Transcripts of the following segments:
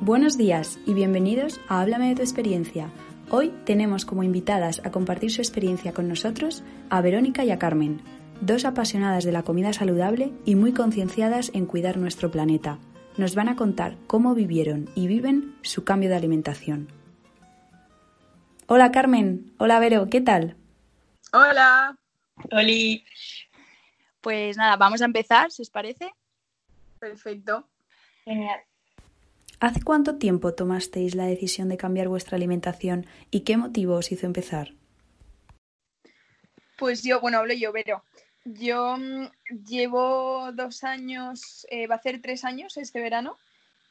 Buenos días y bienvenidos a Háblame de tu experiencia. Hoy tenemos como invitadas a compartir su experiencia con nosotros a Verónica y a Carmen, dos apasionadas de la comida saludable y muy concienciadas en cuidar nuestro planeta. Nos van a contar cómo vivieron y viven su cambio de alimentación. Hola Carmen, hola Vero, ¿qué tal? Hola. Oli. Pues nada, vamos a empezar, si os parece. Perfecto. Genial. ¿Hace cuánto tiempo tomasteis la decisión de cambiar vuestra alimentación y qué motivo os hizo empezar? Pues yo, bueno, hablo yo, Vero. Yo mm, llevo dos años, eh, va a ser tres años este verano.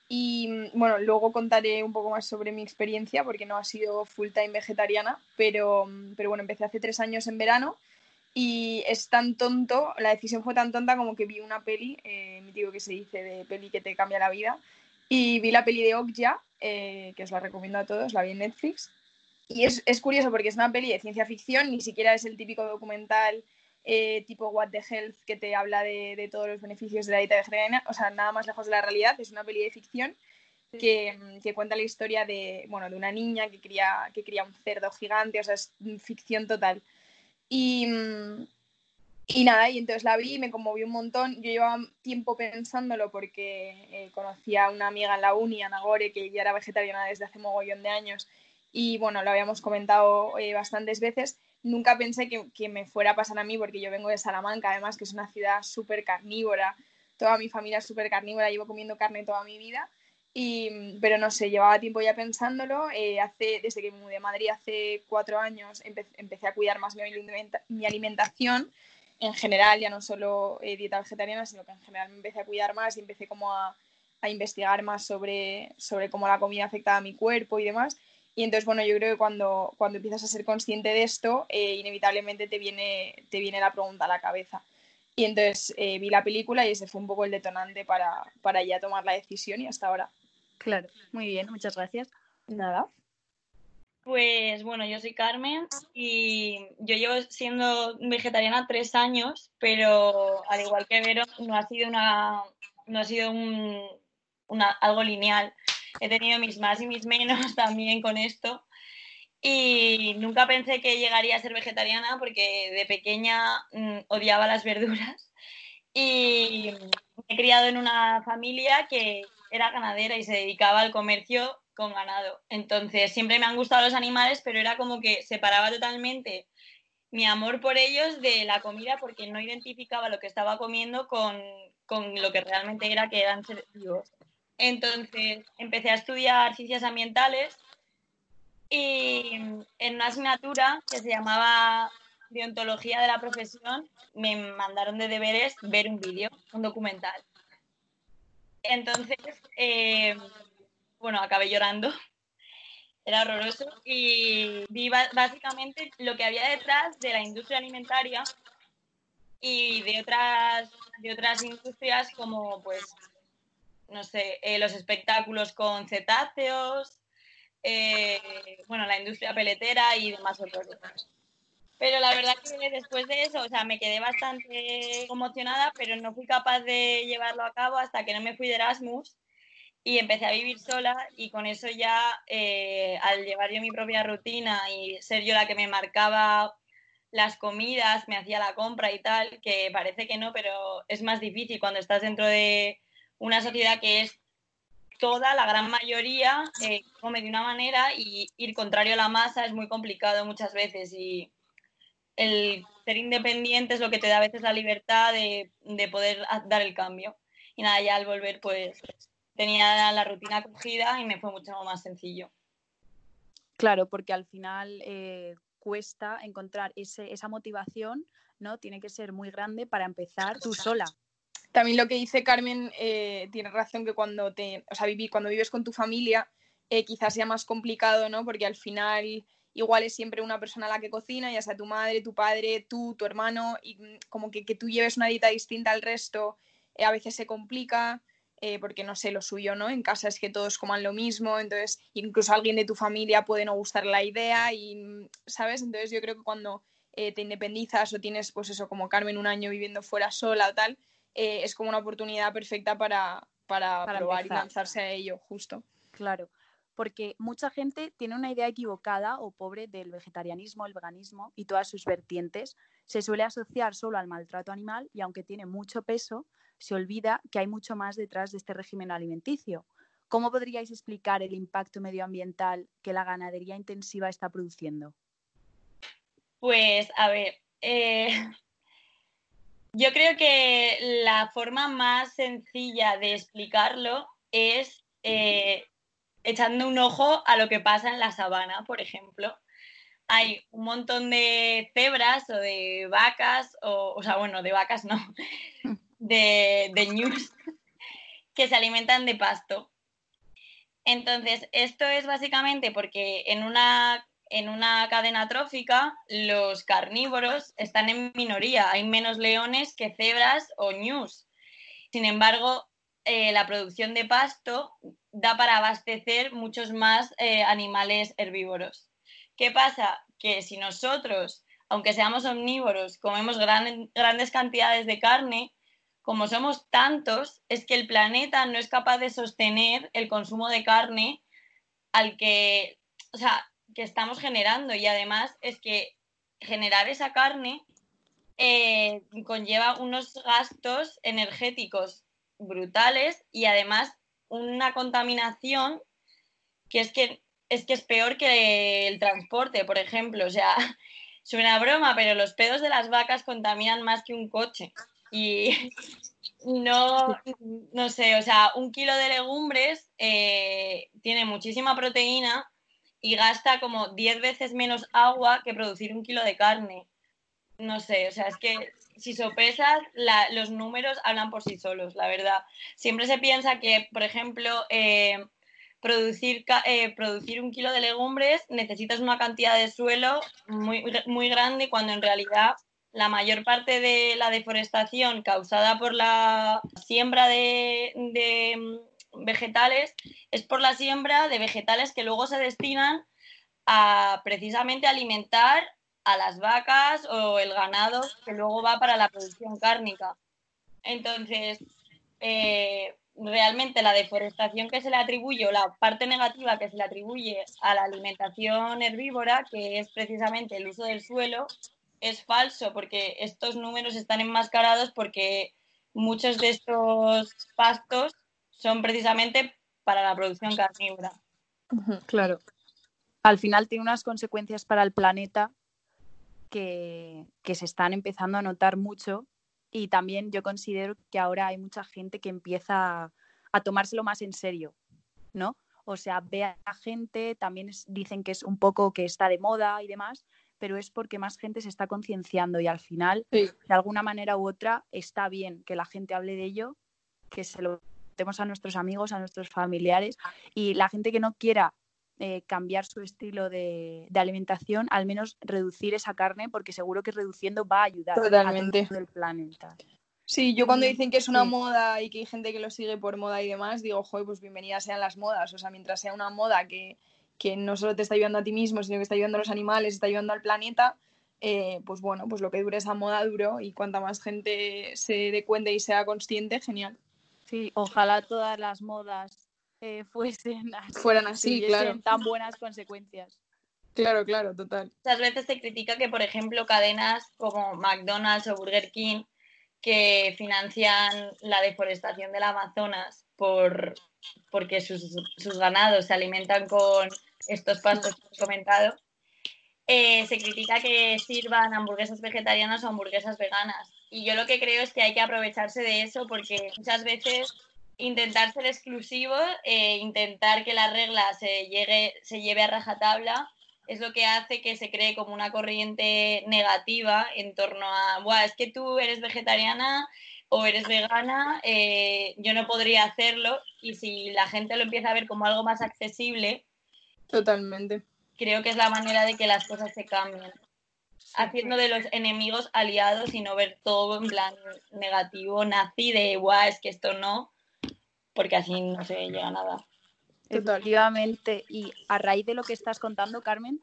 Y mm, bueno, luego contaré un poco más sobre mi experiencia porque no ha sido full time vegetariana, pero, mm, pero bueno, empecé hace tres años en verano y es tan tonto, la decisión fue tan tonta como que vi una peli, eh, mi tío que se dice de peli que te cambia la vida, y vi la peli de Okja, eh, que os la recomiendo a todos, la vi en Netflix. Y es, es, curioso porque es una peli de ciencia ficción, ni siquiera es el típico documental eh, tipo What the Health que te habla de, de, todos los beneficios de la dieta vegetariana, o sea, nada más lejos de la realidad, es una peli de ficción que, que, cuenta la historia de, bueno, de una niña que cría, que cría un cerdo gigante, o sea, es ficción total. Y, y nada, y entonces la vi y me conmovió un montón. Yo llevaba tiempo pensándolo porque eh, conocía a una amiga en la uni, Ana Gore, que ya era vegetariana desde hace mogollón de años. Y bueno, lo habíamos comentado eh, bastantes veces. Nunca pensé que, que, me fuera a pasar a mí porque yo vengo de Salamanca, además, que es una ciudad súper carnívora. Toda mi familia es súper carnívora, llevo comiendo carne toda mi vida. Y, pero no sé, llevaba tiempo ya pensándolo. Eh, hace, desde que me mudé a Madrid hace cuatro años empe empecé a cuidar más mi alimentación en general, ya no solo eh, dieta vegetariana, sino que en general me empecé a cuidar más y empecé como a, a, investigar más sobre, sobre cómo la comida afectaba a mi cuerpo y demás. Y entonces, bueno, yo creo que cuando, cuando empiezas a ser consciente de esto, eh, inevitablemente te viene, te viene la pregunta a la cabeza. Y entonces eh, vi la película y ese fue un poco el detonante para, para ya tomar la decisión y hasta ahora. Claro, muy bien, muchas gracias. Nada. Pues bueno, yo soy Carmen y yo llevo siendo vegetariana tres años, pero al igual que Vero, no ha sido una, no ha sido un, una, algo lineal. He tenido mis más y mis menos también con esto. Y nunca pensé que llegaría a ser vegetariana porque de pequeña mmm, odiaba las verduras. Y me he criado en una familia que era ganadera y se dedicaba al comercio con ganado. Entonces, siempre me han gustado los animales, pero era como que separaba totalmente mi amor por ellos de la comida porque no identificaba lo que estaba comiendo con, con lo que realmente era, que eran seres vivos. Entonces, empecé a estudiar ciencias ambientales y en una asignatura que se llamaba Deontología de la Profesión, me mandaron de deberes ver un vídeo, un documental. Entonces, eh, bueno, acabé llorando. Era horroroso y vi básicamente lo que había detrás de la industria alimentaria y de otras, de otras industrias como, pues, no sé, eh, los espectáculos con cetáceos, eh, bueno, la industria peletera y demás cosas. Pero la verdad que después de eso, o sea, me quedé bastante emocionada, pero no fui capaz de llevarlo a cabo hasta que no me fui de Erasmus y empecé a vivir sola y con eso ya, eh, al llevar yo mi propia rutina y ser yo la que me marcaba las comidas, me hacía la compra y tal, que parece que no, pero es más difícil cuando estás dentro de una sociedad que es toda, la gran mayoría, eh, come de una manera y ir contrario a la masa es muy complicado muchas veces y el ser independiente es lo que te da a veces la libertad de, de poder dar el cambio. Y nada, ya al volver pues tenía la rutina cogida y me fue mucho más sencillo. Claro, porque al final eh, cuesta encontrar ese, esa motivación ¿no? Tiene que ser muy grande para empezar tú sola. También lo que dice Carmen eh, tiene razón que cuando te, o sea, vivir, cuando vives con tu familia eh, quizás sea más complicado, ¿no? Porque al final igual es siempre una persona la que cocina, ya sea tu madre, tu padre, tú, tu hermano, y mm, como que, que tú lleves una dieta distinta al resto, eh, a veces se complica. porque no sé lo suyo, ¿no? En casa es que todos coman lo mismo, entonces incluso alguien de tu familia puede no gustar la idea y, mm, ¿sabes? Entonces yo creo que cuando te independizas o tienes, pues eso, como Carmen, un año viviendo fuera sola o tal, eh, es como una oportunidad perfecta para, para, probar y lanzarse a ello, justo. Claro, porque mucha gente tiene una idea equivocada o pobre del vegetarianismo, el veganismo y todas sus vertientes. Se suele asociar solo al maltrato animal y aunque tiene mucho peso, se olvida que hay mucho más detrás de este régimen alimenticio. ¿Cómo podríais explicar el impacto medioambiental que la ganadería intensiva está produciendo? Pues, a ver, eh, yo creo que la forma más sencilla de explicarlo es eh, echando un ojo a lo que pasa en la sabana, por ejemplo. Hay un montón de cebras o de vacas, o, o sea, bueno, de vacas no, de, de news, que se alimentan de pasto. Entonces, esto es básicamente porque en una en una cadena trófica los carnívoros están en minoría, hay menos leones que cebras o ñus. Sin embargo, eh, la producción de pasto da para abastecer muchos más eh, animales herbívoros. ¿Qué pasa? Que si nosotros, aunque seamos omnívoros, comemos grandes cantidades de carne, como somos tantos, es que el planeta no es capaz de sostener el consumo de carne al que, o sea, que estamos generando y además es que generar esa carne eh, conlleva unos gastos energéticos brutales y además una contaminación que es que es que es peor que el transporte, por ejemplo. O sea, suena broma, pero los pedos de las vacas contaminan más que un coche. Y no, no sé, o sea, un kilo de legumbres eh, tiene muchísima proteína y gasta como 10 veces menos agua que producir un kilo de carne. No sé, o sea, es que si sopesas, los números hablan por sí solos, la verdad. Siempre se piensa que, por ejemplo, eh, producir, eh, producir un kilo de legumbres necesitas una cantidad de suelo muy, muy grande cuando en realidad la mayor parte de la deforestación causada por la siembra de vegetales es por la siembra de vegetales que luego se destinan a precisamente alimentar a las vacas o el ganado que luego va para la producción cárnica. Entonces, eh, realmente la deforestación que se le atribuye o la parte negativa que se le atribuye a la alimentación herbívora, que es precisamente el uso del suelo, es falso porque estos números están enmascarados porque muchos de estos pastos son precisamente para la producción carnívora. Claro. Al final tiene unas consecuencias para el planeta que, se están empezando a notar mucho y también yo considero que ahora hay mucha gente que empieza a, tomárselo más en serio, ¿no? O sea, ve a gente, también dicen que es un poco que está de moda y demás, pero es porque más gente se está concienciando y al final, de alguna manera u otra, está bien que la gente hable de ello, que se lo a nuestros amigos, a nuestros familiares y la gente que no quiera eh, cambiar su estilo de, alimentación, al menos reducir esa carne, porque seguro que reduciendo va a ayudar Totalmente. a todo el planeta. Sí, yo cuando dicen que es una moda y que hay gente que lo sigue por moda y demás, digo, joder, pues bienvenidas sean las modas. O sea, mientras sea una moda que, que no solo te está ayudando a ti mismo, sino que está ayudando a los animales, está ayudando al planeta, eh, pues bueno, pues lo que dure esa moda duro y cuanta más gente se dé cuenta y sea consciente, genial. Sí, ojalá todas las modas eh, fuesen fueran así, claro. tan buenas consecuencias. Claro, claro, total. Muchas veces se critica que, por ejemplo, cadenas como McDonald's o Burger King, que financian la deforestación del Amazonas por, porque sus, ganados se alimentan con estos pastos que he comentado, eh, se critica que sirvan hamburguesas vegetarianas o hamburguesas veganas. Y yo lo que creo es que hay que aprovecharse de eso porque muchas veces intentar ser exclusivo, eh, intentar que la regla se, llegue, se lleve a rajatabla, es lo que hace que se cree como una corriente negativa en torno a, Buah, es que tú eres vegetariana o eres vegana, eh, yo no podría hacerlo y si la gente lo empieza a ver como algo más accesible, totalmente. Creo que es la manera de que las cosas se cambien. Haciendo de los enemigos aliados y no ver todo en plan negativo, nazi, de guau, es que esto no, porque así no se llega a nada. Efectivamente, y a raíz de lo que estás contando, Carmen,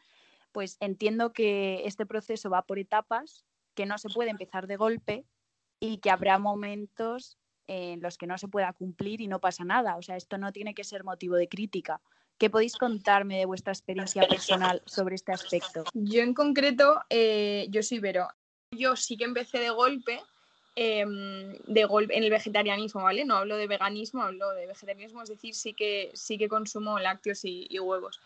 pues entiendo que este proceso va por etapas, que no se puede empezar de golpe y que habrá momentos en los que no se pueda cumplir y no pasa nada. O sea, esto no tiene que ser motivo de crítica. ¿Qué podéis contarme de vuestra experiencia personal sobre este aspecto? Yo en concreto, eh, yo soy Vero. Yo sí que empecé de golpe, em, de golpe en el vegetarianismo, ¿vale? No hablo de veganismo, hablo de vegetarianismo, es decir, sí que, sí que consumo lácteos y, huevos.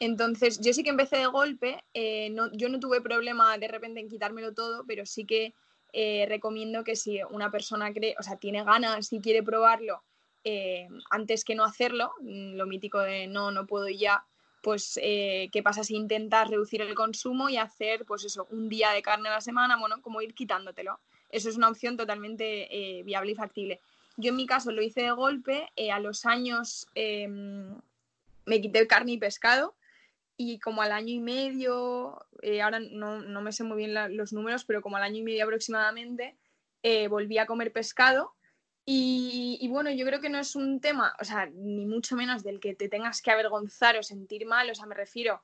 Entonces, yo sí que empecé de golpe, eh, no, yo no tuve problema de repente en quitármelo todo, pero sí que eh, recomiendo que si una persona cree, o sea, tiene ganas y quiere probarlo eh, antes que no hacerlo, mm, lo mítico de no, no puedo ya, pues qué pasa si intentas reducir el consumo y hacer, pues eso, un día de carne a la semana, bueno, como ir quitándotelo. Eso es una opción totalmente eh, viable y factible. Yo en mi caso lo hice de golpe, a los años em, me quité carne y pescado y como al año y medio, ahora no, no, me sé muy bien los números, pero como al año y medio aproximadamente, volví a comer pescado y, bueno, yo creo que no es un tema, o sea, ni mucho menos del que te tengas que avergonzar o sentir mal, o sea, me refiero,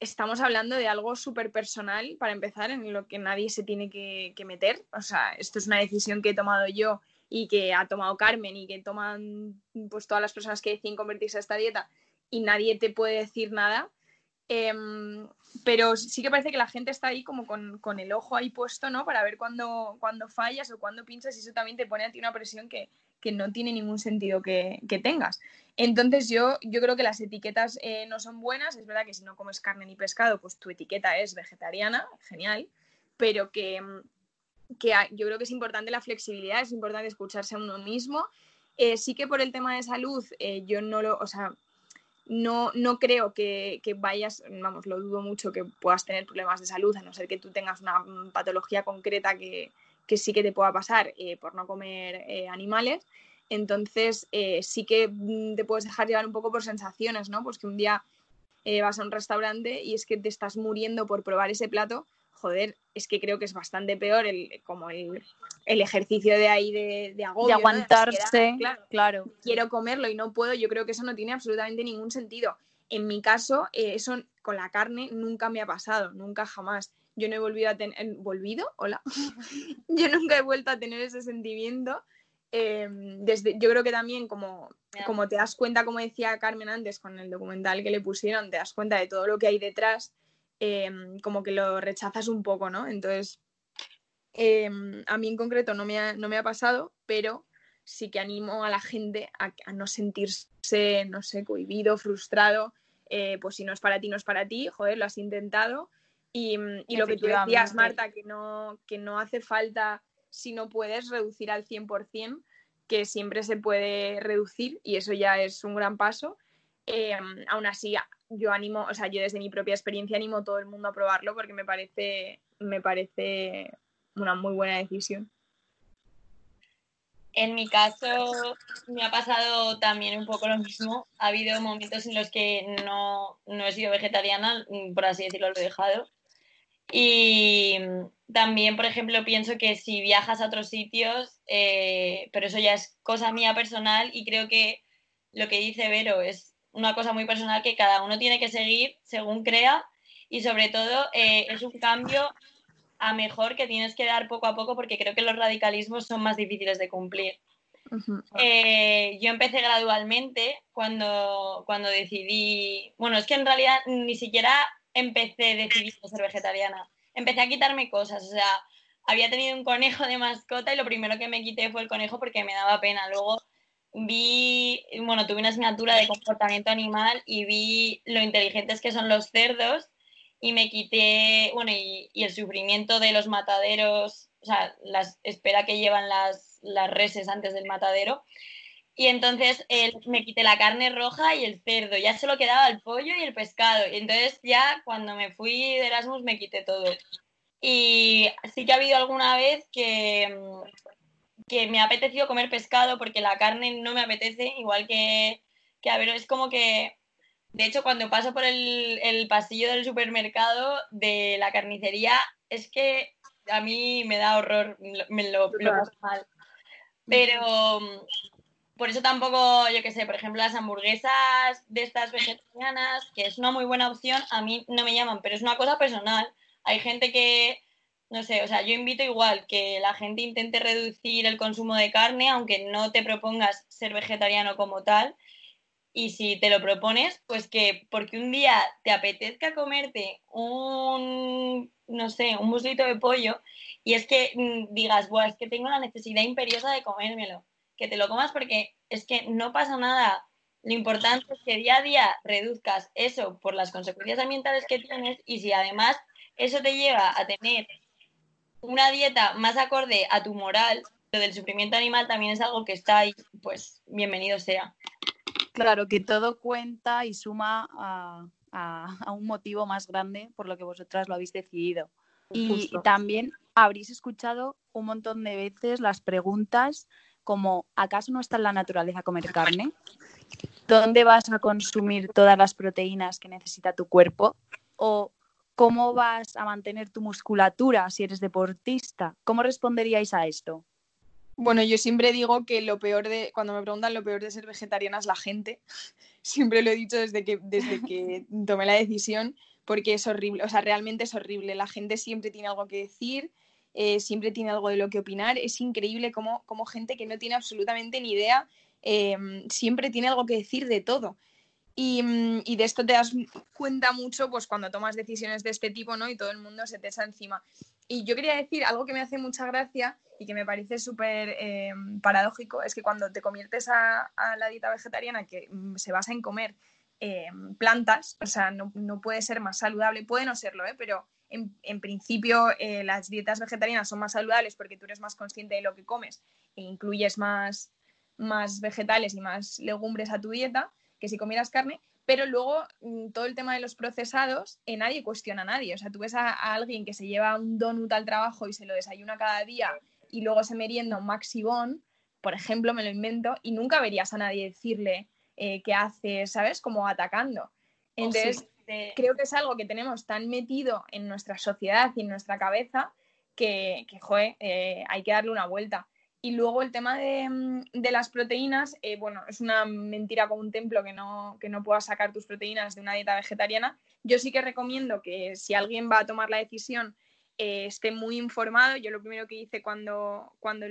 estamos hablando de algo súper personal, para empezar, en lo que nadie se tiene que, meter, o sea, esto es una decisión que he tomado yo y que ha tomado Carmen y que toman pues todas las personas que deciden convertirse a esta dieta y nadie te puede decir nada. Em, pero sí que parece que la gente está ahí como con, el ojo ahí puesto, ¿no? Para ver cuándo, fallas o cuándo pinchas y eso también te pone a ti una presión que, no tiene ningún sentido que, tengas. Entonces yo, yo creo que las etiquetas eh, no son buenas, es verdad que si no comes carne ni pescado, pues tu etiqueta es vegetariana, genial, pero que, que yo creo que es importante la flexibilidad, es importante escucharse a uno mismo. Eh, sí que por el tema de salud, eh, yo no lo, o sea, no, no creo que, vayas, vamos, lo dudo mucho que puedas tener problemas de salud, a no ser que tú tengas una patología concreta que, sí que te pueda pasar eh, por no comer eh, animales. Entonces, eh, sí que mm, te puedes dejar llevar un poco por sensaciones, ¿no? Pues que un día vas a un restaurante y es que te estás muriendo por probar ese plato joder, es que creo que es bastante peor el, como el, ejercicio de ahí de, de agobio. De aguantarse, claro, Quiero comerlo y no puedo, yo creo que eso no tiene absolutamente ningún sentido. En mi caso, eso con la carne nunca me ha pasado, nunca jamás. Yo no he volvido a tener, ¿volvido? Hola. yo nunca he vuelto a tener ese sentimiento. Em, desde, yo creo que también como, como te das cuenta, como decía Carmen antes con el documental que le pusieron, te das cuenta de todo lo que hay detrás Em, como que lo rechazas un poco, ¿no? Entonces, em, a mí en concreto no me, ha, no me ha pasado, pero sí que animo a la gente a, no sentirse, no sé, cohibido, frustrado. Eh, pues si no es para ti, no es para ti, joder, lo has intentado. Y, y lo que tú decías, Marta, que no, que no hace falta, si no puedes, reducir al 100%, que siempre se puede reducir y eso ya es un gran paso. Em, aún así, yo animo, o sea, yo desde mi propia experiencia animo a todo el mundo a probarlo porque me parece, me parece una muy buena decisión. En mi caso me ha pasado también un poco lo mismo. Ha habido momentos en los que no, he sido vegetariana, por así decirlo, lo he dejado. Y también, por ejemplo, pienso que si viajas a otros sitios, eh, pero eso ya es cosa mía personal y creo que lo que dice Vero es una cosa muy personal que cada uno tiene que seguir según crea y sobre todo eh, es un cambio a mejor que tienes que dar poco a poco porque creo que los radicalismos son más difíciles de cumplir. Eh, yo empecé gradualmente cuando, cuando decidí, bueno, es que en realidad ni siquiera empecé decidiendo ser vegetariana, empecé a quitarme cosas, o sea, había tenido un conejo de mascota y lo primero que me quité fue el conejo porque me daba pena, luego vi, bueno, tuve una asignatura de comportamiento animal y vi lo inteligentes que son los cerdos y me quité, bueno, y, el sufrimiento de los mataderos, o sea, la espera que llevan las, las reses antes del matadero. Y entonces me quité la carne roja y el cerdo, ya solo quedaba el pollo y el pescado. Y entonces ya cuando me fui de Erasmus me quité todo. Y sí que ha habido alguna vez que, que me ha apetecido comer pescado porque la carne no me apetece, igual que, que a ver, es como que, de hecho, cuando paso por el, el pasillo del supermercado de la carnicería, es que a mí me da horror, me lo, lo paso mal. Pero por eso tampoco, yo qué sé, por ejemplo, las hamburguesas de estas vegetarianas, que es una muy buena opción, a mí no me llaman, pero es una cosa personal. Hay gente que, no sé, o sea, yo invito igual que la gente intente reducir el consumo de carne, aunque no te propongas ser vegetariano como tal. Y si te lo propones, pues que porque un día te apetezca comerte un, no sé, un muslito de pollo y es que mm, digas, Buah, es que tengo la necesidad imperiosa de comérmelo, que te lo comas porque es que no pasa nada. Lo importante es que día a día reduzcas eso por las consecuencias ambientales que tienes y si además eso te lleva a tener una dieta más acorde a tu moral, lo del sufrimiento animal también es algo que está ahí, pues bienvenido sea. Claro, que todo cuenta y suma a, un motivo más grande por lo que vosotras lo habéis decidido. Y también habréis escuchado un montón de veces las preguntas como ¿acaso no está en la naturaleza comer carne? ¿Dónde vas a consumir todas las proteínas que necesita tu cuerpo? ¿O cómo vas a mantener tu musculatura si eres deportista? ¿Cómo responderíais a esto? Bueno, yo siempre digo que lo peor de, cuando me preguntan lo peor de ser vegetariana es la gente. Siempre lo he dicho desde que, desde que tomé la decisión, porque es horrible, o sea, realmente es horrible. La gente siempre tiene algo que decir, eh, siempre tiene algo de lo que opinar. Es increíble cómo, gente que no tiene absolutamente ni idea eh, siempre tiene algo que decir de todo. Mm, y, de esto te das cuenta mucho pues, cuando tomas decisiones de este tipo ¿no? y todo el mundo se te echa encima. Y yo quería decir algo que me hace mucha gracia y que me parece súper eh, paradójico, es que cuando te conviertes a, la dieta vegetariana, que mm, se basa en comer eh, plantas, o sea, no, puede ser más saludable, puede no serlo, ¿eh? pero en, principio las dietas vegetarianas son más saludables porque tú eres más consciente de lo que comes e incluyes más, más vegetales y más legumbres a tu dieta que si comieras carne, pero luego mm, todo el tema de los procesados, eh, nadie cuestiona a nadie. O sea, tú ves a, alguien que se lleva un donut al trabajo y se lo desayuna cada día y luego se merienda un maxibón, por ejemplo, me lo invento, y nunca verías a nadie decirle eh, qué hace, ¿sabes? Como atacando. Oh, Creo que es algo que tenemos tan metido en nuestra sociedad y en nuestra cabeza que, que eh, hay que darle una vuelta. Y luego el tema de, mm, las proteínas, eh, bueno, es una mentira como un templo que no, que no puedas sacar tus proteínas de una dieta vegetariana. Yo sí que recomiendo que si alguien va a tomar la decisión eh, esté muy informado. Yo lo primero que hice cuando, cuando,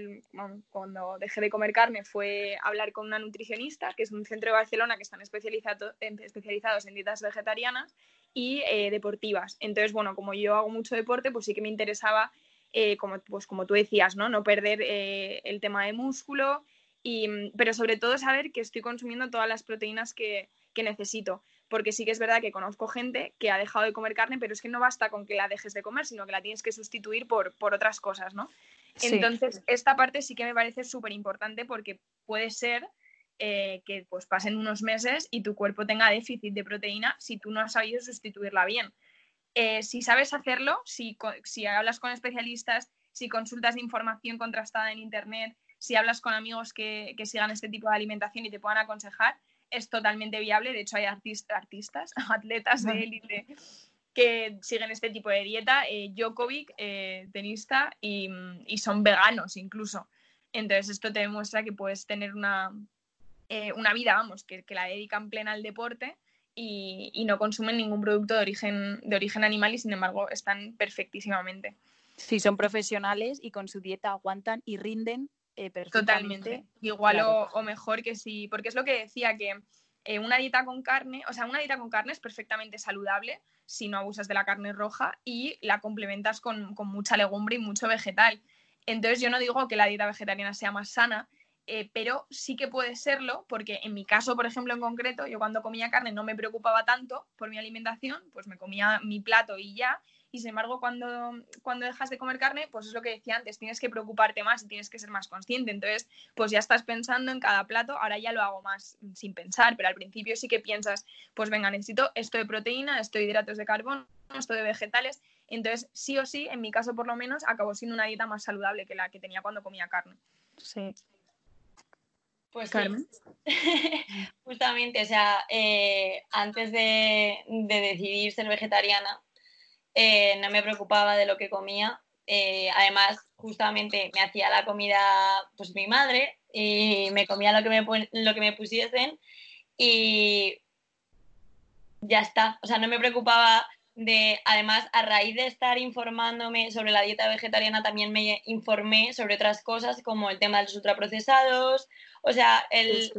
cuando dejé de comer carne fue hablar con una nutricionista, que es un centro de Barcelona que están especializados en dietas vegetarianas y eh, deportivas. Entonces, bueno, como yo hago mucho deporte, pues sí que me interesaba eh, como, pues como tú decías, ¿no? No perder eh, el tema de músculo, y, pero sobre todo saber que estoy consumiendo todas las proteínas que, necesito. Porque sí que es verdad que conozco gente que ha dejado de comer carne, pero es que no basta con que la dejes de comer, sino que la tienes que sustituir por, por otras cosas, ¿no? Entonces, esta parte sí que me parece súper importante porque puede ser eh, que pues pasen unos meses y tu cuerpo tenga déficit de proteína si tú no has sabido sustituirla bien. Eh, si sabes hacerlo, si, hablas con especialistas, si consultas información contrastada en Internet, si hablas con amigos que, sigan este tipo de alimentación y te puedan aconsejar, es totalmente viable. De hecho, hay artistas, atletas de élite que siguen este tipo de dieta. Eh, Djokovic, eh, tenista, y, son veganos incluso. Entonces, esto te demuestra que puedes tener una, una vida, vamos, que, que la dedican plena al deporte y, no consumen ningún producto de origen, de origen animal y sin embargo están perfectísimamente. Sí, son profesionales y con su dieta aguantan y rinden eh, perfectamente. Totalmente. Igual o, mejor que sí, porque es lo que decía que eh, una dieta con carne, o sea, una dieta con carne es perfectamente saludable si no abusas de la carne roja y la complementas con, con mucha legumbre y mucho vegetal. Entonces yo no digo que la dieta vegetariana sea más sana, eh, pero sí que puede serlo, porque en mi caso, por ejemplo, en concreto, yo cuando comía carne no me preocupaba tanto por mi alimentación, pues me comía mi plato y ya, y sin embargo cuando, cuando dejas de comer carne, pues es lo que decía antes, tienes que preocuparte más y tienes que ser más consciente. Entonces, pues ya estás pensando en cada plato, ahora ya lo hago más sin pensar, pero al principio sí que piensas, pues venga, necesito esto de proteína, esto de hidratos de carbono, esto de vegetales. Entonces, sí o sí, en mi caso por lo menos, acabó siendo una dieta más saludable que la que tenía cuando comía carne. Sí. Pues Carmen. Justamente, o sea, eh, antes de, decidir ser vegetariana, eh, no me preocupaba de lo que comía. Eh, además, justamente me hacía la comida pues mi madre y me comía lo que me, lo que me pusiesen y ya está. O sea, no me preocupaba de, además, a raíz de estar informándome sobre la dieta vegetariana, también me informé sobre otras cosas como el tema de los ultraprocesados. O sea, el,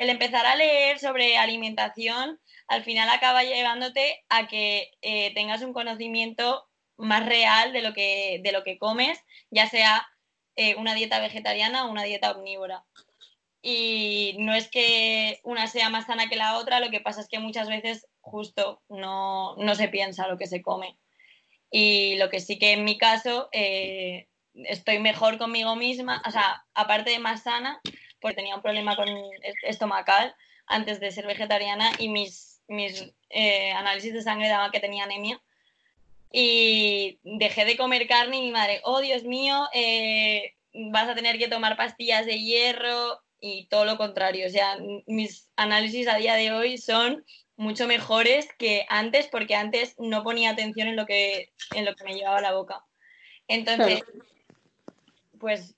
empezar a leer sobre alimentación al final acaba llevándote a que eh, tengas un conocimiento más real de lo que, de lo que comes, ya sea eh, una dieta vegetariana o una dieta omnívora. Y no es que una sea más sana que la otra, lo que pasa es que muchas veces justo no, se piensa lo que se come. Y lo que sí que en mi caso eh, estoy mejor conmigo misma, o sea, aparte de más sana, porque tenía un problema con estomacal antes de ser vegetariana y mis, mis eh, análisis de sangre daban que tenía anemia. Y dejé de comer carne y mi madre, oh Dios mío, eh, vas a tener que tomar pastillas de hierro y todo lo contrario. O sea, mis análisis a día de hoy son mucho mejores que antes porque antes no ponía atención en lo que, en lo que me llevaba a la boca. Entonces, pues mm,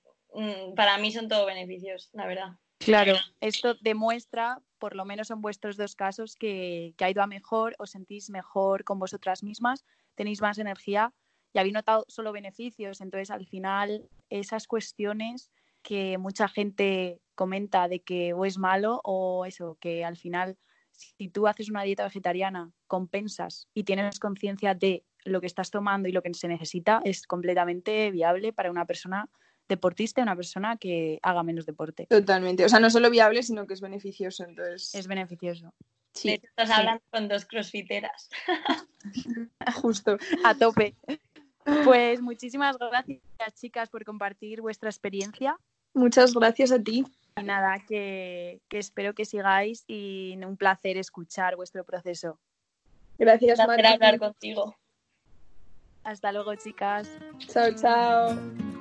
para mí son todo beneficios, la verdad. Claro, esto demuestra, por lo menos en vuestros dos casos, que, que ha ido a mejor, os sentís mejor con vosotras mismas, tenéis más energía y habéis notado solo beneficios. Entonces, al final, esas cuestiones que mucha gente comenta de que o es malo o eso, que al final si tú haces una dieta vegetariana, compensas y tienes conciencia de lo que estás tomando y lo que se necesita, es completamente viable para una persona deportista, una persona que haga menos deporte. Totalmente. O sea, no solo viable, sino que es beneficioso. Entonces... Es beneficioso. Sí. estás hablando con dos crossfiteras. Justo. A tope. Pues muchísimas gracias, chicas, por compartir vuestra experiencia. Muchas gracias a ti. Y nada, que, espero que sigáis y un placer escuchar vuestro proceso. Gracias, María. hablar contigo. Hasta luego, chicas. Chao, chao.